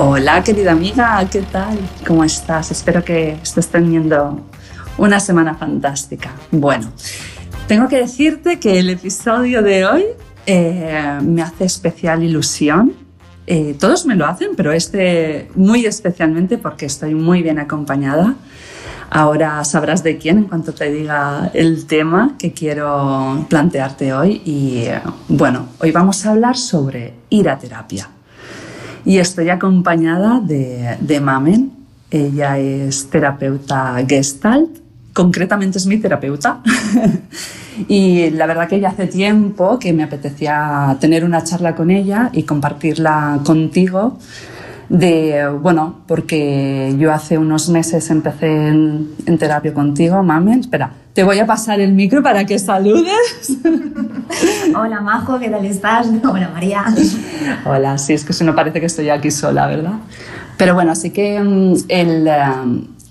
Hola querida amiga, ¿qué tal? ¿Cómo estás? Espero que estés teniendo una semana fantástica. Bueno, tengo que decirte que el episodio de hoy eh, me hace especial ilusión. Eh, todos me lo hacen, pero este muy especialmente porque estoy muy bien acompañada. Ahora sabrás de quién en cuanto te diga el tema que quiero plantearte hoy. Y eh, bueno, hoy vamos a hablar sobre ir a terapia y estoy acompañada de, Mamen. Ella es terapeuta gestalt, concretamente es mi terapeuta. y la verdad que ya hace tiempo que me apetecía tener una charla con ella y compartirla contigo de, bueno, porque yo hace unos meses empecé en, terapia contigo, Mamen. Espera, te voy a pasar el micro para que saludes. Hola, Majo, ¿qué tal estás? Hola, María. Hola, sí, es que se me parece que estoy aquí sola, ¿verdad? Pero bueno, así que mm, el, eh,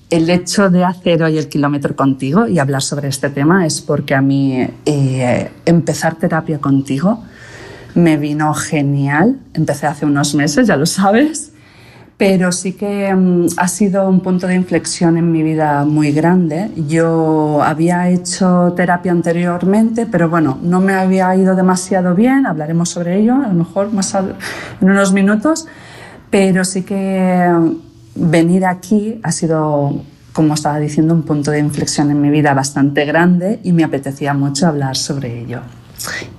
el hecho de hacer hoy el kilómetro contigo y hablar sobre este tema es porque a mí eh, empezar terapia contigo me vino genial. Empecé hace unos meses, ya lo sabes pero sí que mm, ha sido un punto de inflexión en mi vida muy grande. Yo había hecho terapia anteriormente, pero bueno, no me había ido demasiado bien, hablaremos sobre ello a lo mejor más en unos minutos, pero sí que mm, venir aquí ha sido, como estaba diciendo, un punto de inflexión en mi vida bastante grande y me apetecía mucho hablar sobre ello.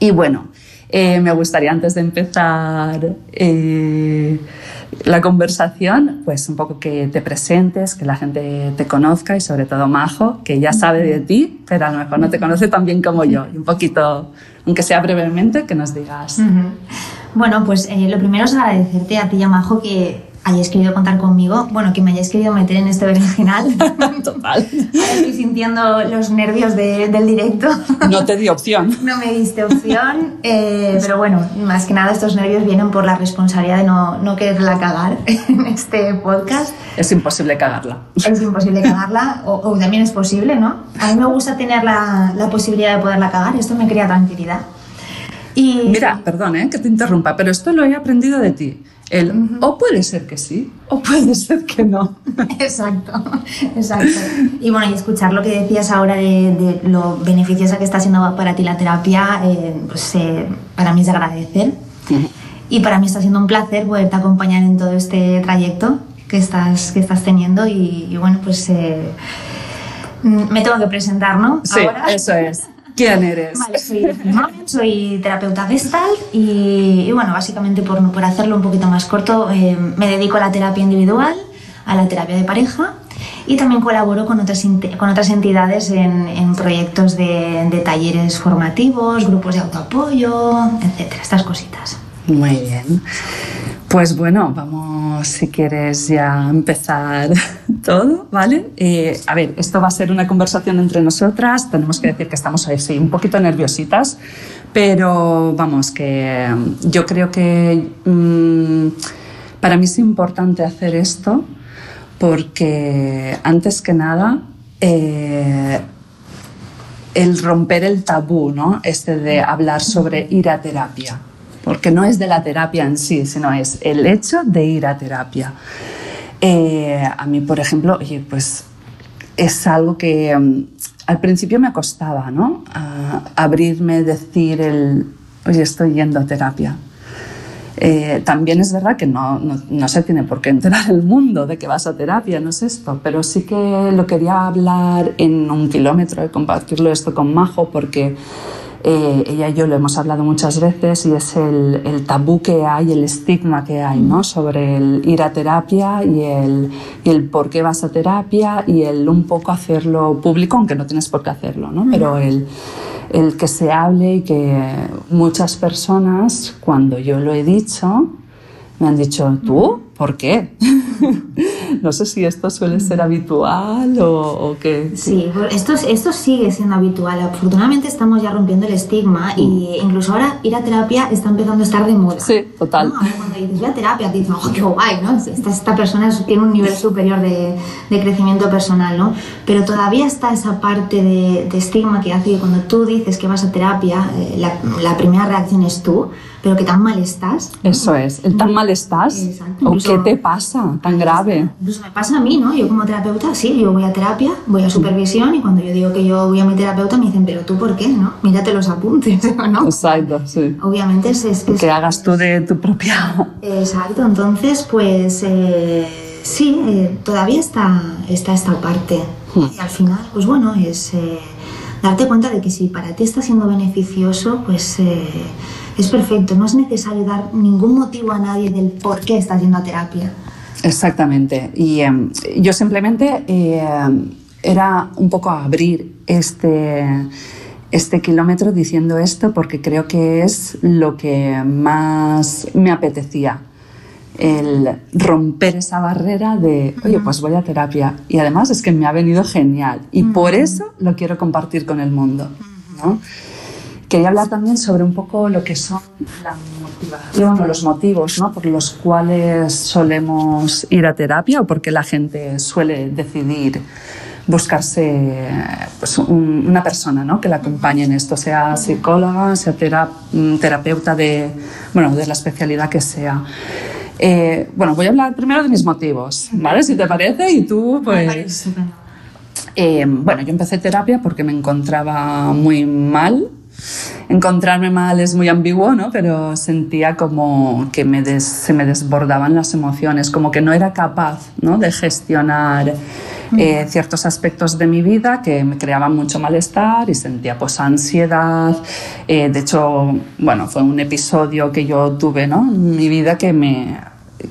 Y bueno, eh, me gustaría antes de empezar... Eh, la conversación, pues un poco que te presentes, que la gente te conozca y sobre todo Majo, que ya sabe de ti, pero a lo mejor no te conoce tan bien como yo. Y un poquito, aunque sea brevemente, que nos digas. Bueno, pues eh, lo primero es agradecerte a ti Majo que hayáis querido contar conmigo, bueno, que me hayáis querido meter en este berenjenal. Total. estoy sintiendo los nervios del directo. No te di opción. no me diste opción, eh, pero bueno, más que nada estos nervios vienen por la responsabilidad de no, no quererla cagar en este podcast. Es imposible cagarla. Es imposible cagarla, o, también es posible, ¿no? A mí me gusta tener la, la posibilidad de poderla cagar, esto me crea tranquilidad. Y... Mira, perdón ¿eh? que te interrumpa, pero esto lo he aprendido de ti. El, O puede ser que sí, o puede ser que no. Exacto, exacto. Y bueno, y escuchar lo que decías ahora de, lo beneficiosa que está siendo para ti la terapia, eh, pues eh, para mí es de agradecer. Y para mí está siendo un placer poderte acompañar en todo este trayecto que estás, que estás teniendo. Y, bueno, pues eh, me tengo que presentar, ¿no? Sí, eso es. ¿Quién eres? Vale, soy, soy terapeuta gestal y, bueno, básicamente por, por, hacerlo un poquito más corto, eh, me dedico a la terapia individual, a la terapia de pareja y también colaboro con otras, con otras entidades en, en proyectos de, de, talleres formativos, grupos de autoapoyo, etcétera, estas cositas. Muy bien. Pues bueno, vamos, si quieres, ya empezar todo, ¿vale? Eh, a ver, esto va a ser una conversación entre nosotras. Tenemos que decir que estamos ahí, sí, un poquito nerviositas, pero vamos, que mm, yo creo que mm, para mí es importante hacer esto porque, antes que nada, eh, el romper el tabú, ¿no? Este de hablar sobre ir a terapia porque no es de la terapia en sí, sino es el hecho de ir a terapia. Eh, a mí, por ejemplo, oye, pues es algo que mm, al principio me costaba, ¿no? abrirme, decir el, oye, estoy yendo a terapia. Eh, también es verdad que no, no, no, se tiene por qué enterar el mundo de que vas a terapia, no es esto, pero sí que lo quería hablar en un kilómetro y compartirlo esto con Majo porque eh, ella y yo lo hemos hablado muchas veces y es el, el, tabú que hay, el estigma que hay ¿no? sobre el ir a terapia y el, y el por qué vas a terapia y el un poco hacerlo público, aunque no tienes por qué hacerlo, ¿no? pero el, el que se hable y que muchas personas, cuando yo lo he dicho, me han dicho, ¿tú? ¿Por qué? no sé si esto suele ser habitual o, qué. Sí, pues esto, esto sigue siendo habitual. Afortunadamente estamos ya rompiendo el estigma y mm. incluso ahora ir a terapia está empezando a estar de moda. Sí, total. Cuando dices, voy a terapia, te dicen, oh, qué guay, ¿no? Esta, esta persona tiene un nivel superior de, de, crecimiento personal, ¿no? Pero todavía está esa parte de, de, estigma que hace que cuando tú dices que vas a terapia, eh, la, la primera reacción es tú pero que tan mal estás. Eso es, el tan mal estás. ¿O qué te pasa tan grave? Incluso me pasa a mí, ¿no? Yo como terapeuta, sí, yo voy a terapia, voy a supervisión y cuando yo digo que yo voy a mi terapeuta me dicen, pero tú por qué, ¿no? Mírate los apuntes, ¿no? Exacto, sí. Obviamente es... es, que hagas tú de tu propia... Exacto, entonces pues eh, sí, eh, todavía está, está esta parte. Hmm. Y al final, pues bueno, es eh, darte cuenta de que si para ti está siendo beneficioso, pues es perfecto, no es necesario dar ningún motivo a nadie del por qué estás yendo a terapia. Exactamente. Y em, yo simplemente eh, era un poco abrir este, este kilómetro diciendo esto porque creo que es lo que más me apetecía. El romper esa barrera de, oye, pues voy a terapia. Y además es que me ha venido genial. Y por eso lo quiero compartir con el mundo. ¿no? Quería hablar también sobre un poco lo que son la motivación o los motivos ¿no? por los cuales solemos ir a terapia o por qué la gente suele decidir buscarse pues, una persona ¿no? que la acompañe en esto, sea psicóloga, sea mm, terapeuta de, bueno, de la especialidad que sea. Eh, bueno, voy a hablar primero de mis motivos, ¿vale? Si te parece, y tú, pues... Eh, bueno, yo empecé terapia porque me encontraba muy mal encontrarme mal es muy ambiguo, ¿no? Pero sentía como que me se me desbordaban las emociones, como que no era capaz, ¿no? De gestionar eh, ciertos aspectos de mi vida que me creaban mucho malestar y sentía pues ansiedad. Eh, de hecho, bueno, fue un episodio que yo tuve, ¿no? En mi vida que me,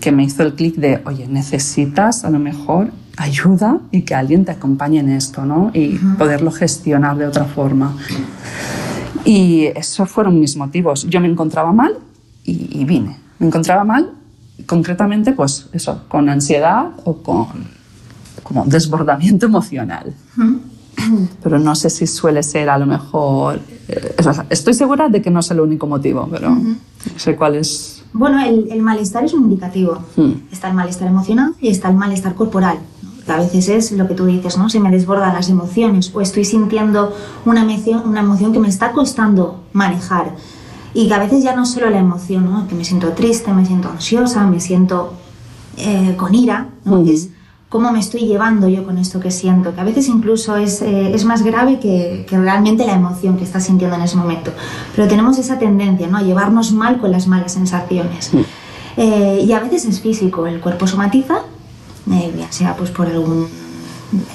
que me hizo el clic de, oye, necesitas a lo mejor ayuda y que alguien te acompañe en esto, ¿no? Y poderlo gestionar de otra forma. Y esos fueron mis motivos. Yo me encontraba mal y, vine. Me encontraba mal, concretamente, pues eso, con ansiedad o con como desbordamiento emocional. Pero no sé si suele ser a lo mejor... Eh, estoy segura de que no es el único motivo, pero no sé cuál es... Bueno, el, el malestar es un indicativo. Está el malestar emocional y está el malestar corporal a veces es lo que tú dices, ¿no? Se me desbordan las emociones o estoy sintiendo una emoción, una emoción que me está costando manejar. Y que a veces ya no solo la emoción, ¿no? Que me siento triste, me siento ansiosa, me siento eh, con ira, ¿no? Es cómo me estoy llevando yo con esto que siento, que a veces incluso es, eh, es más grave que, que, realmente la emoción que estás sintiendo en ese momento. Pero tenemos esa tendencia, ¿no? A llevarnos mal con las malas sensaciones. Eh, y a veces es físico, el cuerpo somatiza eh, bien sea pues por algún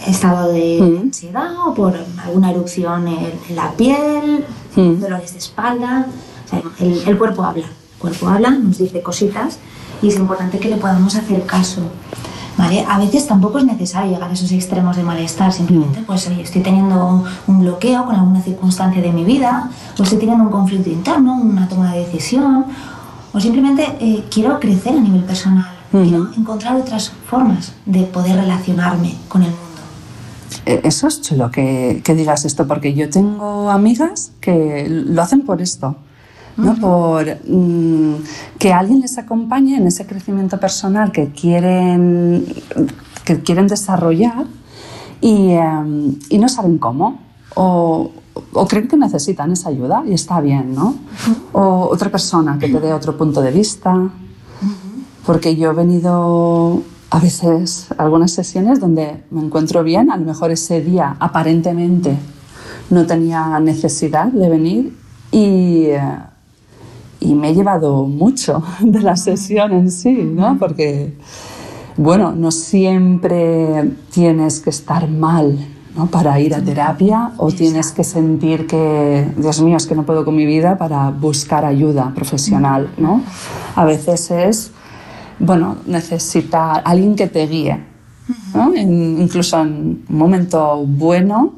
estado de mm. ansiedad o por alguna erupción en, la piel, mm. dolores de espalda. el, cuerpo habla, el cuerpo habla, nos dice cositas y es importante que le podamos hacer caso. ¿Vale? A veces tampoco es necesario llegar a esos extremos de malestar, simplemente mm. pues estoy teniendo un bloqueo con alguna circunstancia de mi vida, o estoy teniendo un conflicto interno, una toma de decisión, o simplemente eh, quiero crecer a nivel personal encontrar otras formas de poder relacionarme con el mundo. Eh, eso es chulo que, que digas esto, porque yo tengo amigas que lo hacen por esto. ¿no? por mm, que alguien les acompañe en ese crecimiento personal que quieren, que quieren desarrollar y, em, y no saben cómo. O, o, creen que necesitan esa ayuda y está bien, ¿no? O otra persona que te dé otro punto de vista, porque yo he venido a veces a algunas sesiones donde me encuentro bien, a lo mejor ese día aparentemente no tenía necesidad de venir y, eh, y me he llevado mucho de la sesión en sí, ¿no? Porque, bueno, no siempre tienes que estar mal ¿no? para ir a terapia o tienes que sentir que, Dios mío, es que no puedo con mi vida para buscar ayuda profesional, ¿no? A veces es bueno, necesita alguien que te guíe, incluso en un momento bueno,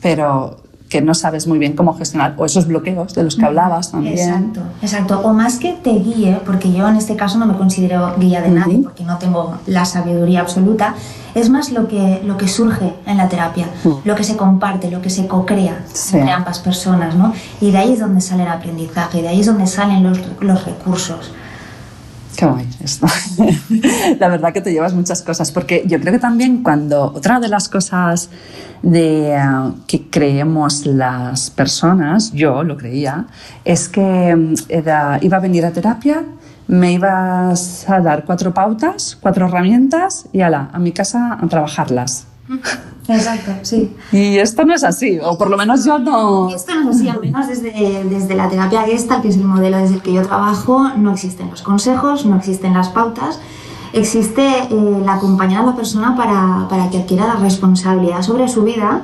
pero que no sabes muy bien cómo gestionar, o esos bloqueos de los que hablabas también. Exacto, exacto. O más que te guíe, porque yo en este caso no me considero guía de nadie, porque no tengo la sabiduría absoluta, es más lo que, lo que surge en la terapia, mm. lo que se comparte, lo que se co-crea entre ambas personas, ¿no? Y de ahí es donde sale el aprendizaje, de ahí es donde salen los, los recursos. La verdad que te llevas muchas cosas, porque yo creo que también cuando otra de las cosas de, eh, que creemos las personas, yo lo creía, es que mm, iba a venir a terapia, me ibas a dar cuatro pautas, cuatro herramientas y ala, a mi casa a trabajarlas. Exacto, sí. Y esto no es así, o por lo menos yo no... Esto no es así, al menos desde, desde la terapia Gestalt, que es el modelo desde el que yo trabajo, no existen los consejos, no existen las pautas, existe eh, acompañar a la persona para, para, que adquiera la responsabilidad sobre su vida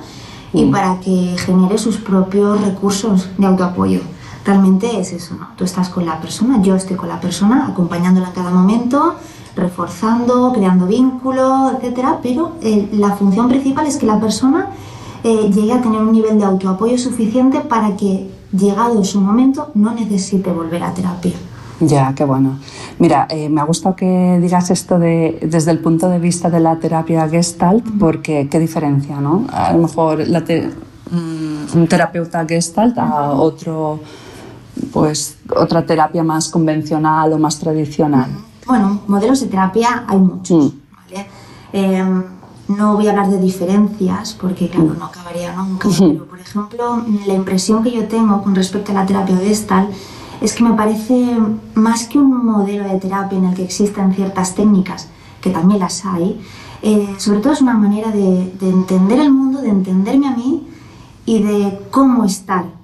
y mm. para que genere sus propios recursos de autoapoyo. Realmente es eso, ¿no? Tú estás con la persona, yo estoy con la persona, acompañándola en cada momento, reforzando, creando vínculos, etcétera, pero eh, la función principal es que la persona eh, llegue a tener un nivel de autoapoyo suficiente para que, llegado su momento, no necesite volver a terapia. Ya, qué bueno. Mira, eh, me ha gustado que digas esto de, desde el punto de vista de la terapia Gestalt, porque qué diferencia, ¿no? A lo mejor mm, un terapeuta Gestalt a otro, pues, otra terapia más convencional o más tradicional. Bueno, modelos de terapia hay muchos. Mm. Em, no voy a hablar de diferencias porque, claro, no acabaría nunca. Pero, por ejemplo, la impresión que yo tengo con respecto a la terapia gestal es que me parece más que un modelo de terapia en el que existen ciertas técnicas, que también las hay, eh, sobre todo es una manera de, de entender el mundo, de entenderme a mí y de cómo estar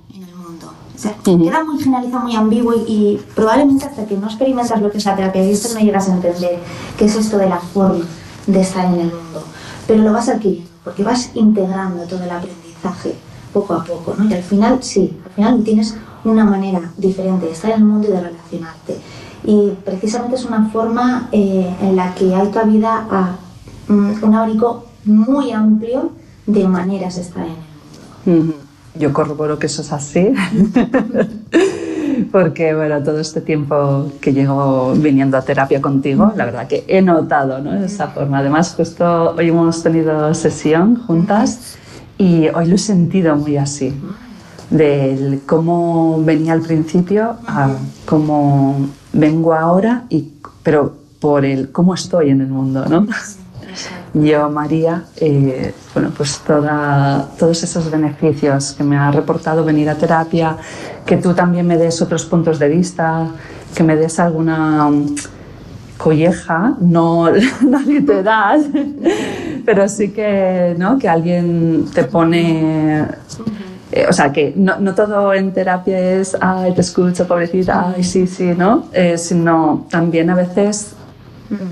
queda muy generalizado, muy ambiguo y, probablemente hasta que no experimentas lo que es la terapia esto no llegas a entender qué es esto de la forma de estar en el mundo. Pero lo vas adquiriendo porque vas integrando todo el aprendizaje poco a poco, ¿no? Y al final, sí, al final tienes una manera diferente de estar en el mundo y de relacionarte. Y precisamente es una forma eh, en la que hay cabida a mm, un abanico muy amplio de maneras de estar en el mundo. Yo corroboro que eso es así, porque bueno, todo este tiempo que llevo viniendo a terapia contigo, la verdad que he notado ¿no? esa forma. Además, justo hoy hemos tenido sesión juntas y hoy lo he sentido muy así, de cómo venía al principio a cómo vengo ahora, y, pero por el cómo estoy en el mundo, ¿no? Yo, María, eh, bueno, pues toda, todos esos beneficios que me ha reportado venir a terapia, que tú también me des otros puntos de vista, que me des alguna um, colleja, no, no literal, pero sí que, ¿no? que alguien te pone... Eh, o sea, que no, no, todo en terapia es, ay, te escucho, pobrecita, ay, sí, sí, ¿no? Eh, sino también a veces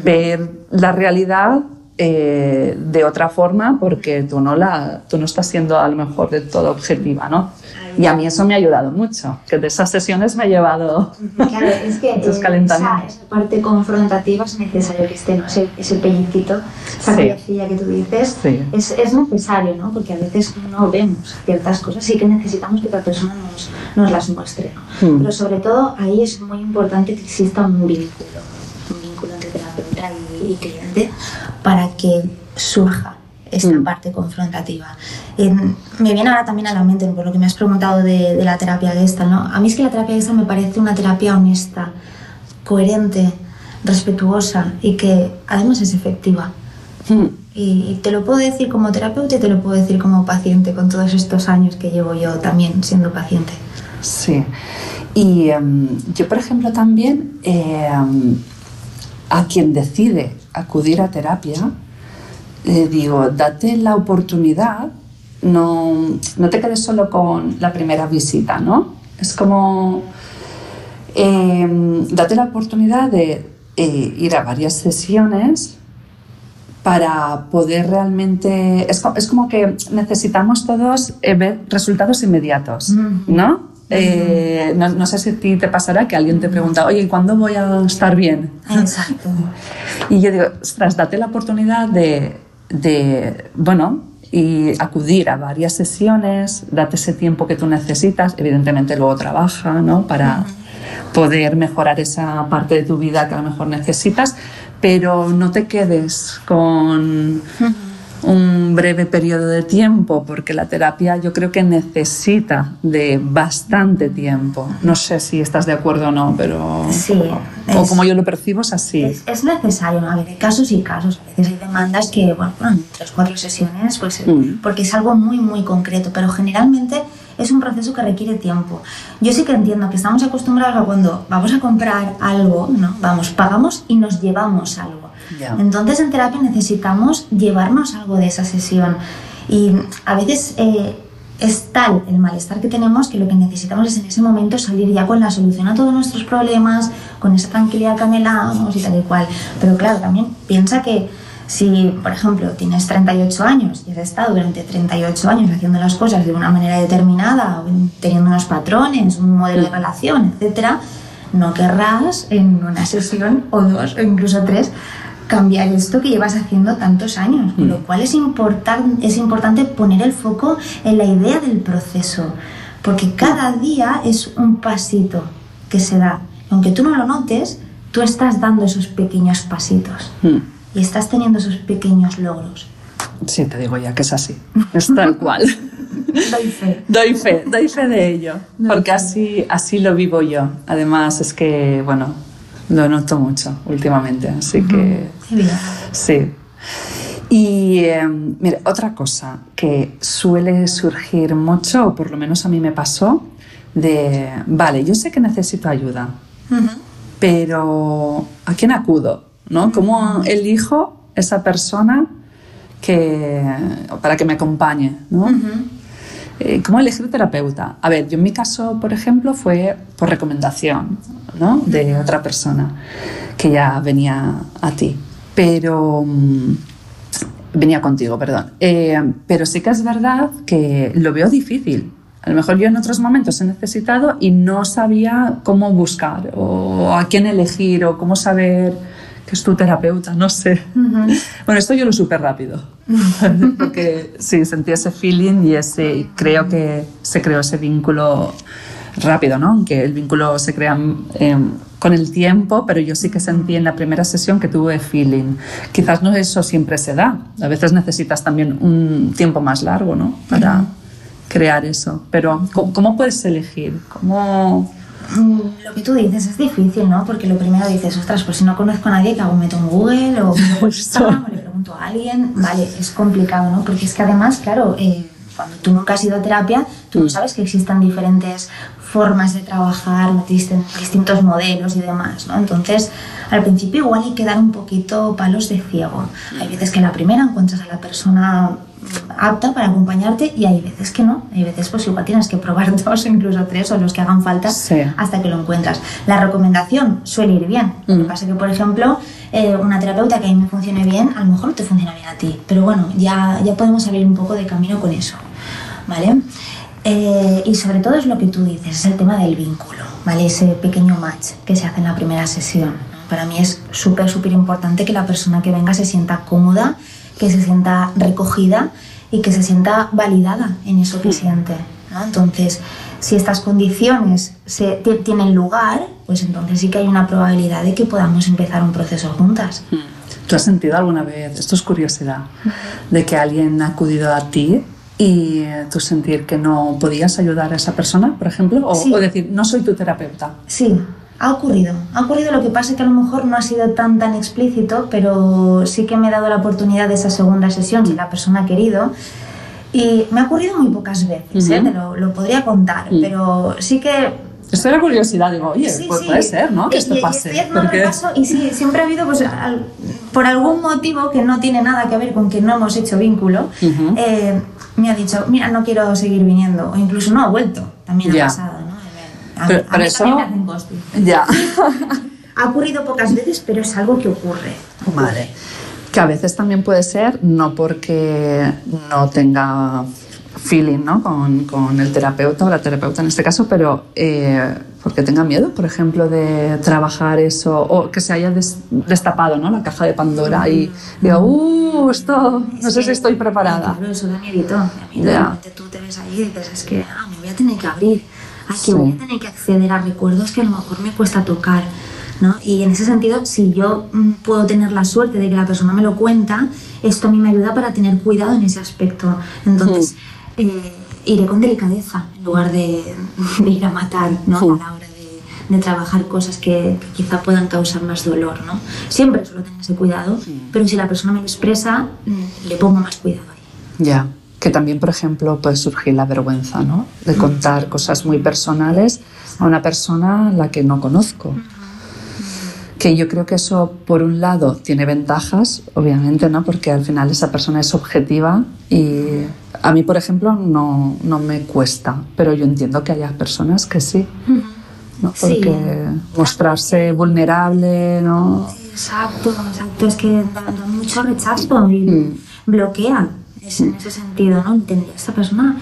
ver la realidad eh, de otra forma porque tú no, la, tú no estás siendo a lo mejor de todo objetiva, ¿no? Y a mí eso me ha ayudado mucho, que de esas sesiones me ha llevado claro, es que eh, esa, parte confrontativa es necesario que esté, ¿no? ese, ese pellizquito, esa sí. que tú dices, es, es, necesario, ¿no? porque a veces no vemos ciertas cosas y que necesitamos que otra persona nos, nos las muestre. ¿no? Hmm. Pero sobre todo ahí es muy importante que exista un vínculo, y, y cliente, para que surja esta mm. parte confrontativa. me viene ahora también a la mente, por lo que me has preguntado de, la terapia Gestalt, ¿no? A mí es que la terapia Gestalt me parece una terapia honesta, coherente, respetuosa y que además es efectiva. Mm. Y, te lo puedo decir como terapeuta y te lo puedo decir como paciente con todos estos años que llevo yo también siendo paciente. Sí. Y em, yo, por ejemplo, también em, a quien decide acudir a terapia, eh, digo, date la oportunidad, no, no, te quedes solo con la primera visita, ¿no? Es como, em, date la oportunidad de eh, ir a varias sesiones para poder realmente... Es, es como que necesitamos todos eh, ver resultados inmediatos, ¿no? Eh, no, sé si a ti te pasará que alguien te pregunta, oye, ¿cuándo voy a estar bien? Exacto. Y yo digo, ostras, date la oportunidad de, de bueno, y acudir a varias sesiones, date ese tiempo que tú necesitas, evidentemente luego trabaja, ¿no? Para poder mejorar esa parte de tu vida que a lo mejor necesitas, pero no te quedes con un breve periodo de tiempo, porque la terapia yo creo que necesita de bastante tiempo. No sé si estás de acuerdo o no, pero... Sí. O, como yo lo percibo es así. Es, necesario, ¿no? A hay casos y casos. A veces hay demandas que, bueno, bueno tres, cuatro sesiones, pues, mm. porque es algo muy, muy concreto, pero generalmente es un proceso que requiere tiempo. Yo sí que entiendo que estamos acostumbrados a cuando vamos a comprar algo, ¿no? Vamos, pagamos y nos llevamos algo. Entonces en terapia necesitamos llevarnos algo de esa sesión y a veces eh, es tal el malestar que tenemos que lo que necesitamos es en ese momento salir ya con la solución a todos nuestros problemas, con esa tranquilidad que anhelamos y tal y cual. Pero claro, también piensa que si, por ejemplo, tienes 38 años y has estado durante 38 años haciendo las cosas de una manera determinada, teniendo unos patrones, un modelo de relación, etc., no querrás en una sesión o dos o incluso tres cambiar esto que llevas haciendo tantos años, con lo mm. cual es, es importante poner el foco en la idea del proceso, porque cada día es un pasito que se da. Aunque tú no lo notes, tú estás dando esos pequeños pasitos mm. y estás teniendo esos pequeños logros. Sí, te digo ya que es así, es tal cual. doy fe. Doy fe, doy fe de ello, porque así, así lo vivo yo. Además es que, bueno, lo noto mucho últimamente, así que sí. Y em, mira, otra cosa que suele surgir mucho, o por lo menos a mí me pasó, de, vale, yo sé que necesito ayuda, pero ¿a quién acudo? ¿no? ¿Cómo elijo esa persona que, para que me acompañe? ¿no? Eh, ¿Cómo elegir terapeuta? A ver, yo en mi caso, por ejemplo, fue por recomendación ¿no? de otra persona que ya venía a ti, pero mm, venía contigo, perdón. Eh, pero sí que es verdad que lo veo difícil. A lo mejor yo en otros momentos he necesitado y no sabía cómo buscar o a quién elegir o cómo saber que es tu terapeuta, no sé. Bueno, esto yo lo supe rápido, porque sí, sentí ese feeling y ese, creo que se creó ese vínculo rápido, ¿no? Que el vínculo se crea em, con el tiempo, pero yo sí que sentí en la primera sesión que tuve feeling. Quizás no eso siempre se da, a veces necesitas también un tiempo más largo, ¿no? Para crear eso. Pero ¿cómo, puedes elegir? ¿Cómo...? Mm, lo que tú dices es difícil, ¿no? Porque lo primero dices, ostras, pues si no conozco a nadie, ¿qué hago? ¿Meto en Google o, le pregunto a alguien? Vale, es complicado, ¿no? Porque es que además, claro, eh, cuando tú nunca has ido a terapia, tú no mm. sabes que existen diferentes formas de trabajar, distintos modelos y demás, ¿no? Entonces, al principio igual hay que dar un poquito palos de ciego. Hay veces que la primera encuentras a la persona apta para acompañarte y hay veces que no. Hay veces pues igual tienes que probar dos o incluso tres o los que hagan falta hasta que lo encuentras. La recomendación suele ir bien. Lo que mm. pasa que, por ejemplo, eh, una terapeuta que a mí me funcione bien, a lo mejor no te funciona bien a ti. Pero bueno, ya, ya podemos abrir un poco de camino con eso. ¿Vale? Eh, y sobre todo es lo que tú dices, es el tema del vínculo, ¿vale? Ese pequeño match que se hace en la primera sesión. Para mí es súper, súper importante que la persona que venga se sienta cómoda, que se sienta recogida y que se sienta validada en eso que siente. ¿no? Entonces, si estas condiciones se, tienen lugar, pues entonces sí que hay una probabilidad de que podamos empezar un proceso juntas. Hmm. ¿Tú has sentido alguna vez, esto es curiosidad, de que alguien ha acudido a ti y tú sentir que no podías ayudar a esa persona, por ejemplo, o, decir, no soy tu terapeuta. Sí, ha ocurrido. Ha ocurrido, lo que pasa es que a lo mejor no ha sido tan tan explícito, pero sí que me he dado la oportunidad de esa segunda sesión, si la persona ha querido. Y me ha ocurrido muy pocas veces, ¿eh? lo, podría contar, pero sí que esto era curiosidad, digo, oye, pues puede ser, ¿no? Que esto pase. Y, y sí, siempre ha habido, pues, por algún motivo que no tiene nada que ver con que no hemos hecho vínculo, eh, me ha dicho, mira, no quiero seguir viniendo, o incluso no ha vuelto, también ha pasado. A, pero, a mí eso... también me hacen Ya. ha ocurrido pocas veces, pero es algo que ocurre. Que a veces también puede ser, no porque no tenga feeling ¿no? con, con, el terapeuta o la terapeuta en este caso, pero eh, porque tenga miedo, por ejemplo, de trabajar eso o que se haya destapado ¿no? la caja de Pandora y diga, uh, esto, no sé si estoy preparada. Claro, eso da miedito. Tú te ves ahí y dices, es que ah, me voy a tener que abrir, ah, que voy a tener que acceder a recuerdos que a lo mejor me cuesta tocar. ¿no? Y en ese sentido, si yo mm, puedo tener la suerte de que la persona me lo cuenta, esto a mí me ayuda para tener cuidado en ese aspecto. Entonces, eh, iré con delicadeza en lugar de, ir a matar ¿no? a la hora de, trabajar cosas que, quizá puedan causar más dolor. ¿no? Siempre suelo tener ese cuidado, pero si la persona me lo expresa, mm, le pongo más cuidado ahí. Ya. Que también, por ejemplo, puede surgir la vergüenza, ¿no? De contar cosas muy personales a una persona a la que no conozco que yo creo que eso, por un lado, tiene ventajas, obviamente, ¿no? porque al final esa persona es objetiva y a mí, por ejemplo, no, no me cuesta, pero yo entiendo que haya personas que sí. ¿no? Porque mostrarse vulnerable, ¿no? Exacto, exacto. Es que da, mucho rechazo y mm. bloquea en ese sentido, ¿no? Entendía, esta persona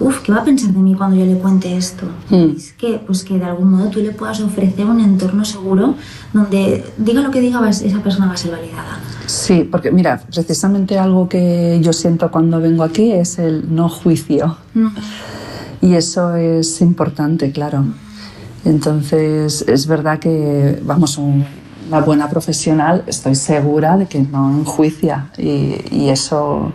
Uf, ¿qué va a pensar de mí cuando yo le cuente esto? Hmm. Es que, pues que de algún modo tú le puedas ofrecer un entorno seguro donde diga lo que diga, esa persona va a ser validada. Sí, porque mira, precisamente algo que yo siento cuando vengo aquí es el no juicio. Y eso es importante, claro. Entonces, es verdad que, vamos, una buena profesional, estoy segura de que no enjuicia y, y eso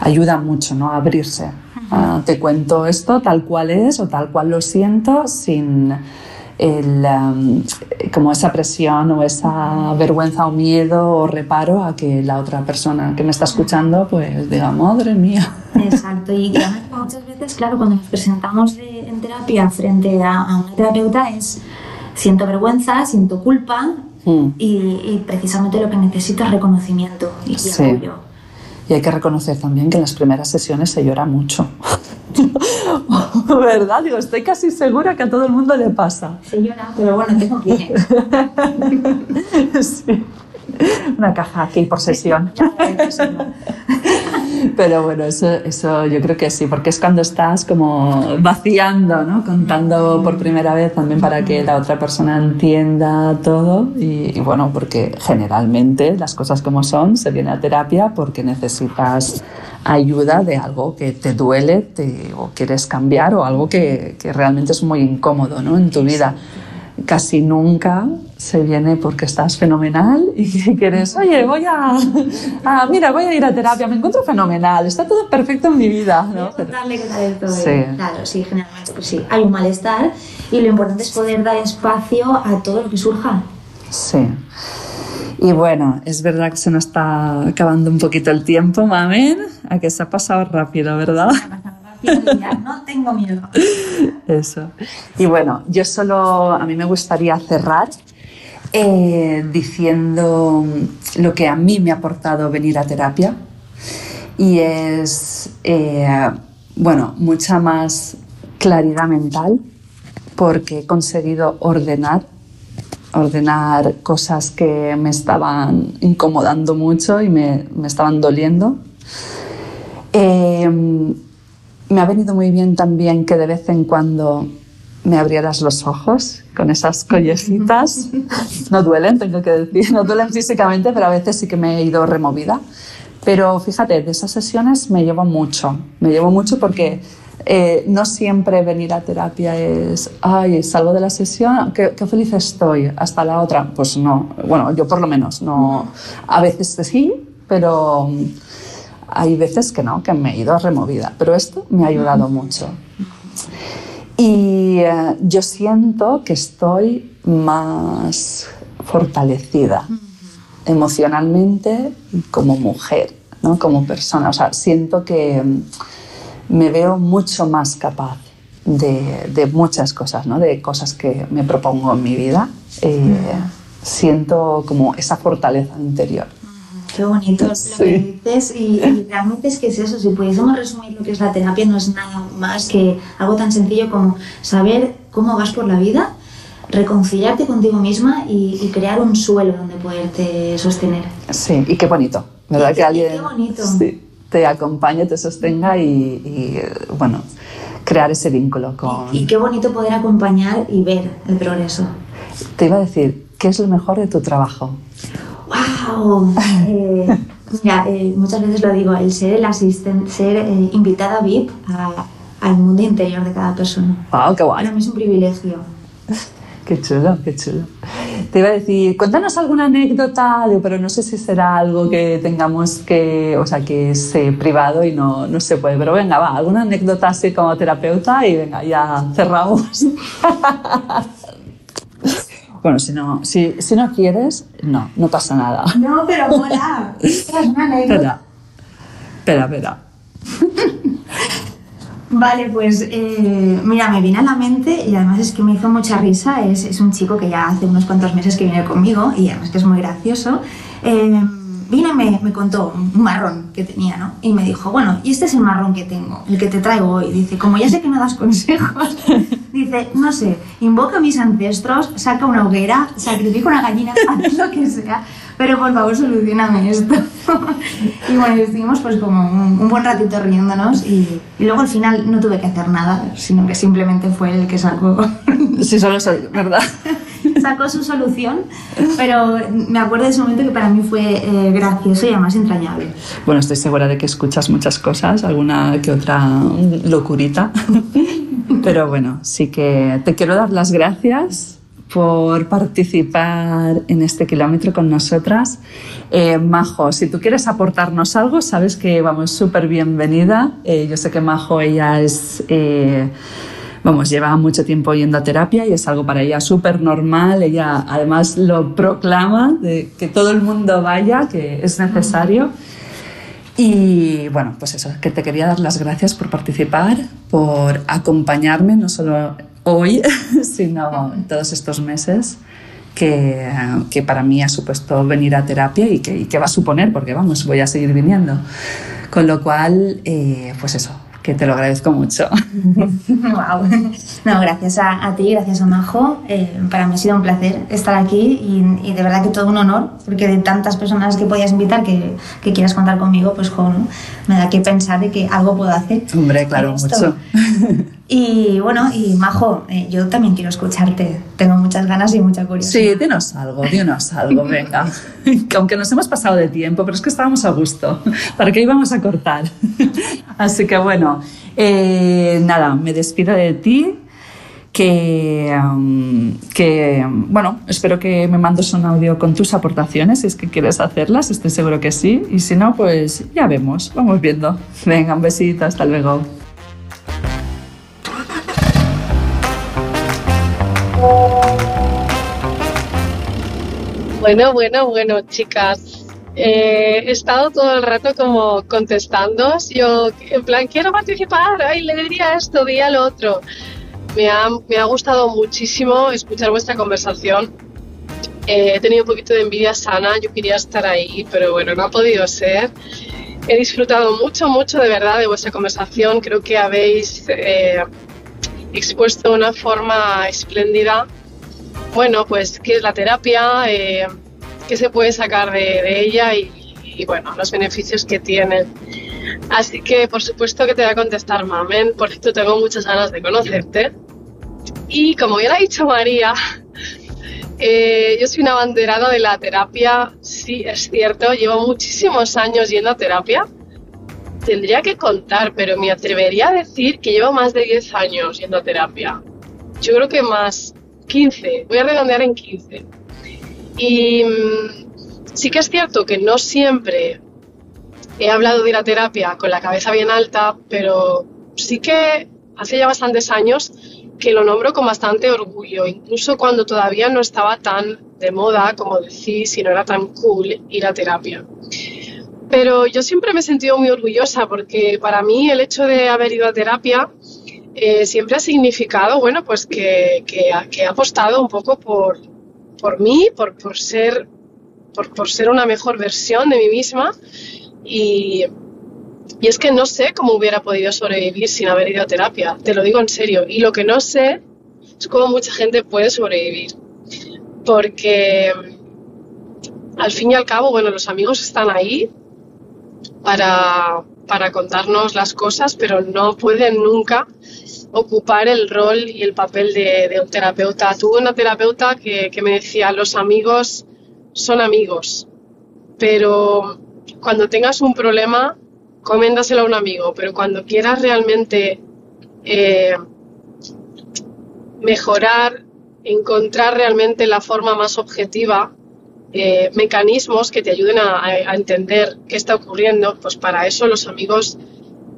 ayuda mucho, ¿no? A abrirse. Ah, te cuento esto tal cual es o tal cual lo siento sin el, um, como esa presión o esa vergüenza o miedo o reparo a que la otra persona que me está escuchando pues diga, madre mía. Exacto, y muchas veces, claro, cuando nos presentamos en terapia frente a, una terapeuta es siento vergüenza, siento culpa hmm. y, precisamente lo que necesito es reconocimiento y, apoyo. Y hay que reconocer también que en las primeras sesiones se llora mucho. ¿Verdad? Digo, estoy casi segura que a todo el mundo le pasa. Se llora, pero bueno, tengo que sí. Una caja aquí por sesión. Pero bueno, eso, eso yo creo que sí, porque es cuando estás como vaciando, ¿no? Contando por primera vez también para que la otra persona entienda todo y, bueno, porque generalmente las cosas como son, se viene a terapia porque necesitas ayuda de algo que te duele o quieres cambiar o algo que, que realmente es muy incómodo ¿no? en tu vida casi nunca se viene porque estás fenomenal y quieres, oye, voy a, mira, voy a ir a terapia, me encuentro fenomenal, está todo perfecto en mi vida. que tal. Sí. Claro, sí, generalmente pues sí, hay un malestar y lo importante es poder dar espacio a todo lo que surja. Sí. Y bueno, es verdad que se nos está acabando un poquito el tiempo, mamen, a que se ha pasado rápido, ¿verdad? No tengo miedo. Eso. Y bueno, yo solo, a mí me gustaría cerrar eh, diciendo lo que a mí me ha aportado venir a terapia y es, eh, bueno, mucha más claridad mental porque he conseguido ordenar ordenar cosas que me estaban incomodando mucho y me, me estaban doliendo. Eh, me ha venido muy bien también que de vez en cuando me abrieras los ojos con esas collejitas. No duelen, tengo que decir, no duelen físicamente, pero a veces sí que me he ido removida. Pero fíjate, de esas sesiones me llevo mucho, me llevo mucho porque eh, no siempre venir a terapia es, ay, salgo de la sesión, qué, qué, feliz estoy, hasta la otra. Pues no, bueno, yo por lo menos no. A veces sí, pero hay veces que no, que me he ido removida, pero esto me ha ayudado mucho. Y eh, yo siento que estoy más fortalecida emocionalmente como mujer, ¿no? como persona. O sea, siento que mm, me veo mucho más capaz de, de muchas cosas, ¿no? de cosas que me propongo en mi vida. Eh, siento como esa fortaleza interior. Qué bonito lo que dices y, realmente es que es eso, si pudiésemos resumir lo que es la terapia no es nada más que algo tan sencillo como saber cómo vas por la vida, reconciliarte contigo misma y, crear un suelo donde poderte sostener. Sí, y qué bonito, ¿verdad? que alguien... Qué bonito. Sí te acompañe, te sostenga y, y, bueno, crear ese vínculo con... Y qué bonito poder acompañar y ver el progreso. Te iba a decir, ¿qué es lo mejor de tu trabajo? ¡Wow! Eh, mira, eh, muchas veces lo digo, el ser el asistente, ser eh, invitada VIP a, al mundo interior de cada persona. ¡Wow, qué guay! Para mí es un privilegio. Qué chulo, qué chulo. Te iba a decir, cuéntanos alguna anécdota, pero no sé si será algo que tengamos que, o sea, que es privado y no, no se puede, pero venga, va, alguna anécdota así como terapeuta y venga, ya cerramos. Bueno, si no, si, si no quieres, no, no pasa nada. No, pero mola. Es una anécdota. Espera, espera. Vale, pues eh, mira, me viene a la mente y además es que me hizo mucha risa. Es, es, un chico que ya hace unos cuantos meses que viene conmigo y además que es muy gracioso. Eh, vino y me, me, contó un marrón que tenía, ¿no? Y me dijo, bueno, y este es el marrón que tengo, el que te traigo hoy. Dice, como ya sé que no das consejos, dice, no sé, invoco a mis ancestros, saca una hoguera, sacrifico una gallina, haz lo que sea, pero por favor solucioname esto. y bueno, estuvimos pues como un, buen ratito riéndonos y, y, luego al final no tuve que hacer nada, sino que simplemente fue el que sacó... sí, solo soy, ¿verdad? Sacó su solución, pero me acuerdo de ese momento que para mí fue eh, gracioso y además entrañable. Bueno, estoy segura de que escuchas muchas cosas, alguna que otra locurita, pero bueno, sí que te quiero dar las gracias por participar en este kilómetro con nosotras. Eh, Majo, si tú quieres aportarnos algo, sabes que vamos súper bienvenida. Eh, yo sé que Majo, ella es vamos, lleva mucho tiempo yendo a terapia y es algo para ella súper normal. Ella además lo proclama, de que todo el mundo vaya, que es necesario. Y bueno, pues eso, que te quería dar las gracias por participar, por acompañarme, no solo hoy, sino todos estos meses. Que, que, para mí ha supuesto venir a terapia y que, y que, va a suponer, porque vamos, voy a seguir viniendo. Con lo cual, eh, pues eso, que te lo agradezco mucho. wow. No, gracias a, a ti, gracias a Majo. Eh, para mí ha sido un placer estar aquí y, y, de verdad que todo un honor, porque de tantas personas que podías invitar que, que quieras contar conmigo, pues con, me da que pensar de que algo puedo hacer. Hombre, claro, mucho. Y bueno, y Majo, eh, yo también quiero escucharte. Tengo muchas ganas y mucha curiosidad. Sí, dinos algo, dinos algo, venga. Aunque nos hemos pasado de tiempo, pero es que estábamos a gusto. ¿Para qué íbamos a cortar? Así que bueno, eh, nada, me despido de ti. Que, um, que, bueno, espero que me mandes un audio con tus aportaciones si es que quieres hacerlas, estoy seguro que sí. Y si no, pues ya vemos, vamos viendo. Venga, un besito, hasta luego. Bueno, bueno, bueno, chicas. Eh, he estado todo el rato como contestando. Yo, en plan, quiero participar, ay, le diría esto, diría lo otro. Me ha, me ha gustado muchísimo escuchar vuestra conversación. Eh, he tenido un poquito de envidia sana, yo quería estar ahí, pero bueno, no ha podido ser. He disfrutado mucho, mucho de verdad de vuestra conversación. Creo que habéis eh, expuesto de una forma espléndida bueno, pues qué es la terapia, eh, qué se puede sacar de, ella y, bueno, los beneficios que tiene. Así que por supuesto que te voy a contestar, Mamen, por esto tengo muchas ganas de conocerte. Y como ya ha dicho María, eh, yo soy una banderada de la terapia, sí, es cierto, llevo muchísimos años yendo a terapia. Tendría que contar, pero me atrevería a decir que llevo más de 10 años yendo a terapia. Yo creo que más, 15, voy a redondear en 15. Y mm, sí que es cierto que no siempre he hablado de la terapia con la cabeza bien alta, pero sí que hace ya bastantes años que lo nombro con bastante orgullo, incluso cuando todavía no estaba tan de moda como decís y no era tan cool ir a terapia. Pero yo siempre me he sentido muy orgullosa porque para mí el hecho de haber ido a terapia eh, siempre ha significado, bueno, pues que, que, he apostado un poco por, por mí, por, por ser, por, por, ser una mejor versión de mí misma. Y, y es que no sé cómo hubiera podido sobrevivir sin haber ido a terapia, te lo digo en serio, y lo que no sé es cómo mucha gente puede sobrevivir, porque al fin y al cabo, bueno, los amigos están ahí, para, para contarnos las cosas, pero no pueden nunca ocupar el rol y el papel de, un terapeuta. Tuve una terapeuta que, me decía, los amigos son amigos, pero cuando tengas un problema, coméndaselo a un amigo, pero cuando quieras realmente eh, mejorar, encontrar realmente la forma más objetiva, eh, mecanismos que te ayuden a, entender qué está ocurriendo, pues para eso los amigos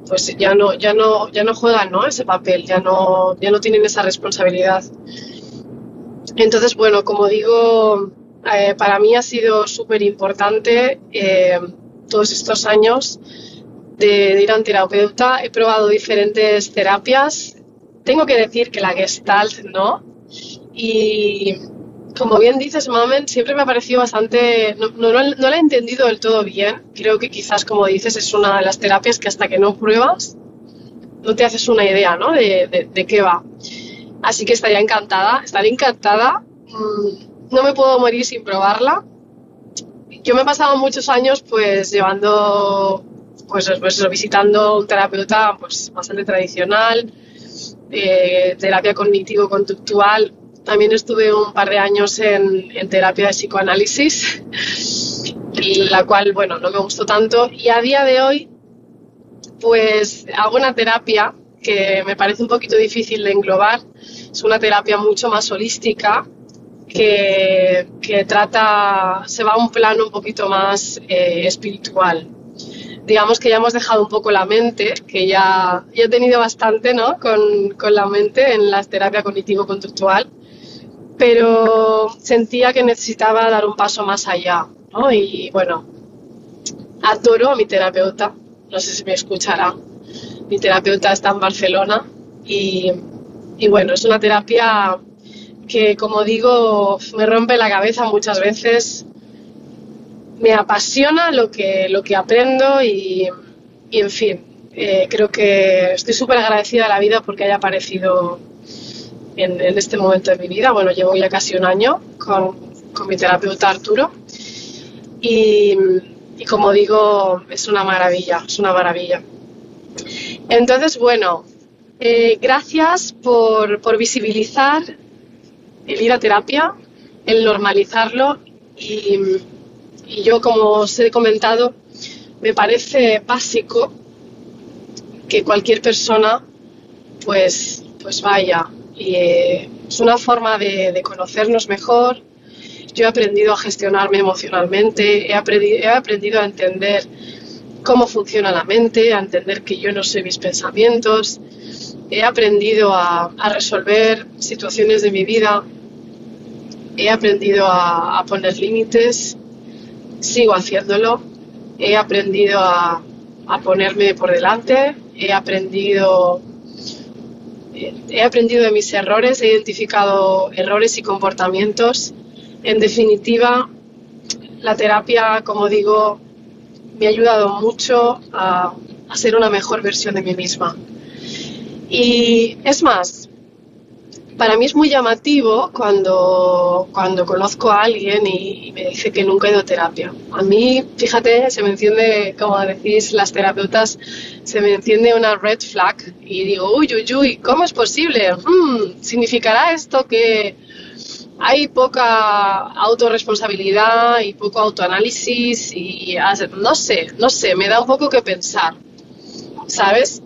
pues ya no, ya no, ya no juegan ¿no? ese papel, ya no, ya no tienen esa responsabilidad. Entonces, bueno, como digo, eh, para mí ha sido súper importante eh, todos estos años de, ir a un terapeuta. He probado diferentes terapias. Tengo que decir que la Gestalt no. Y como bien dices, Mamen, siempre me ha parecido bastante. No, no, la he entendido del todo bien. Creo que quizás, como dices, es una de las terapias que hasta que no pruebas, no te haces una idea, ¿no? De, de, qué va. Así que estaría encantada, estaría encantada. Mm, no me puedo morir sin probarla. Yo me he pasado muchos años, pues, llevando, pues, pues visitando un terapeuta, pues, bastante tradicional, eh, terapia cognitivo-conductual también estuve un par de años en, terapia de psicoanálisis, la cual, bueno, no me gustó tanto. Y a día de hoy, pues hago una terapia que me parece un poquito difícil de englobar. Es una terapia mucho más holística que, trata, se va a un plano un poquito más eh, espiritual. Digamos que ya hemos dejado un poco la mente, que ya, ya he tenido bastante ¿no? con, con la mente en la terapia cognitivo-conductual pero sentía que necesitaba dar un paso más allá, ¿no? Y bueno, adoro a mi terapeuta, no sé si me escuchará. Mi terapeuta está en Barcelona y, y bueno, es una terapia que, como digo, me rompe la cabeza muchas veces. Me apasiona lo que, lo que aprendo y, y en fin, eh, creo que estoy súper agradecida a la vida porque haya aparecido en, este momento de mi vida. Bueno, llevo ya casi un año con, con mi terapeuta Arturo y, y, como digo, es una maravilla, es una maravilla. Entonces, bueno, eh, gracias por, por, visibilizar el ir a terapia, el normalizarlo y, y yo, como os he comentado, me parece básico que cualquier persona pues, pues vaya y eh, es una forma de, conocernos mejor. Yo he aprendido a gestionarme emocionalmente, he aprendido, he aprendido a entender cómo funciona la mente, a entender que yo no sé mis pensamientos, he aprendido a, resolver situaciones de mi vida, he aprendido a, a poner límites, sigo haciéndolo, he aprendido a, a ponerme por delante, he aprendido he aprendido de mis errores, he identificado errores y comportamientos. En definitiva, la terapia, como digo, me ha ayudado mucho a, ser una mejor versión de mí misma. Y es más, para mí es muy llamativo cuando, cuando conozco a alguien y, me dice que nunca ha ido a terapia. A mí, fíjate, se me enciende, como decís las terapeutas, se me enciende una red flag y digo, uy, uy, uy, ¿cómo es posible? Hmm, ¿Significará esto que hay poca autorresponsabilidad y poco autoanálisis? Y no sé, no sé, me da un poco que pensar, ¿sabes?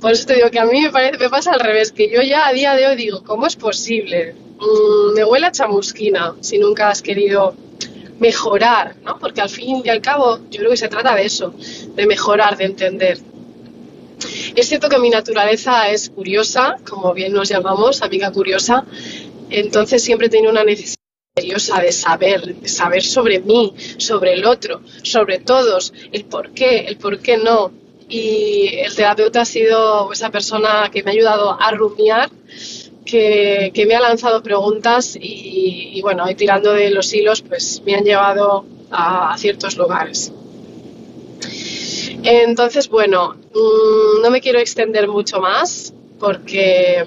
Por eso te digo que a mí me, parece, me pasa al revés, que yo ya a día de hoy digo, ¿cómo es posible? Mm, me huele a chamusquina si nunca has querido mejorar, ¿no? Porque al fin y al cabo yo creo que se trata de eso, de mejorar, de entender. Es cierto que mi naturaleza es curiosa, como bien nos llamamos, amiga curiosa, entonces siempre he tenido una necesidad de saber, de saber sobre mí, sobre el otro, sobre todos, el por qué, el por qué no, y el terapeuta ha sido esa persona que me ha ayudado a rumiar, que, me ha lanzado preguntas y, bueno, tirando de los hilos, pues me han llevado a, ciertos lugares. Entonces, bueno, mm, no me quiero extender mucho más porque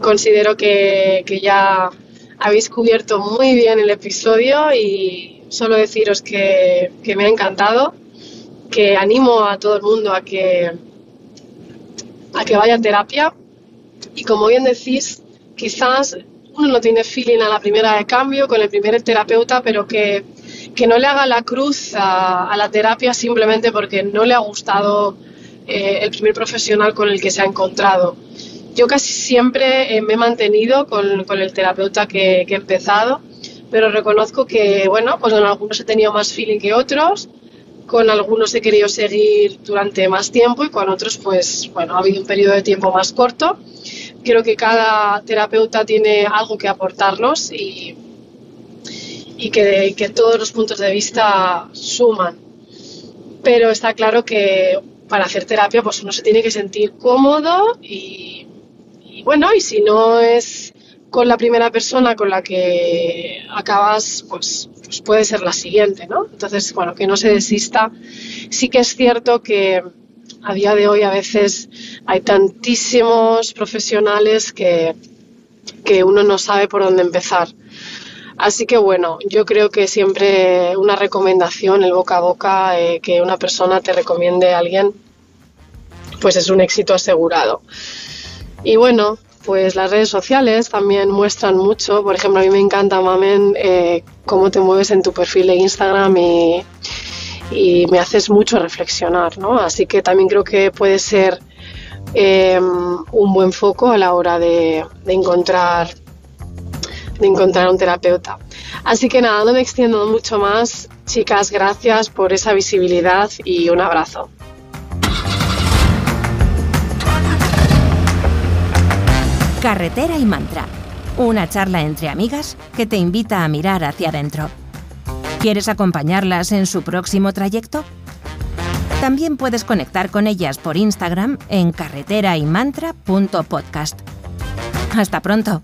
considero que, ya habéis cubierto muy bien el episodio y solo deciros que, que me ha encantado que animo a todo el mundo a que, a que vaya a terapia. Y como bien decís, quizás uno no tiene feeling a la primera de cambio con el primer terapeuta, pero que, que no le haga la cruz a, la terapia simplemente porque no le ha gustado eh, el primer profesional con el que se ha encontrado. Yo casi siempre eh, me he mantenido con, con el terapeuta que, que, he empezado, pero reconozco que, bueno, pues con algunos he tenido más feeling que otros, con algunos he querido seguir durante más tiempo y con otros, pues, bueno, ha habido un periodo de tiempo más corto creo que cada terapeuta tiene algo que aportarnos y, y que, que, todos los puntos de vista suman. Pero está claro que para hacer terapia pues uno se tiene que sentir cómodo y, y bueno, y si no es con la primera persona con la que acabas, pues, pues puede ser la siguiente, ¿no? Entonces, bueno, que no se desista. Sí que es cierto que a día de hoy a veces hay tantísimos profesionales que, que uno no sabe por dónde empezar. Así que bueno, yo creo que siempre una recomendación, el boca a boca, eh, que una persona te recomiende a alguien, pues es un éxito asegurado. Y bueno, pues las redes sociales también muestran mucho. Por ejemplo, a mí me encanta, Mamen, eh, cómo te mueves en tu perfil de Instagram y, me haces mucho reflexionar, ¿no? Así que también creo que puede ser em, un buen foco a la hora de, encontrar de encontrar un terapeuta. Así que nada, no me extiendo mucho más. Chicas, gracias por esa visibilidad y un abrazo. Carretera y Mantra, una charla entre amigas que te invita a mirar hacia adentro. ¿Quieres acompañarlas en su próximo trayecto? También puedes conectar con ellas por Instagram en carreteraymantra.podcast. Hasta pronto.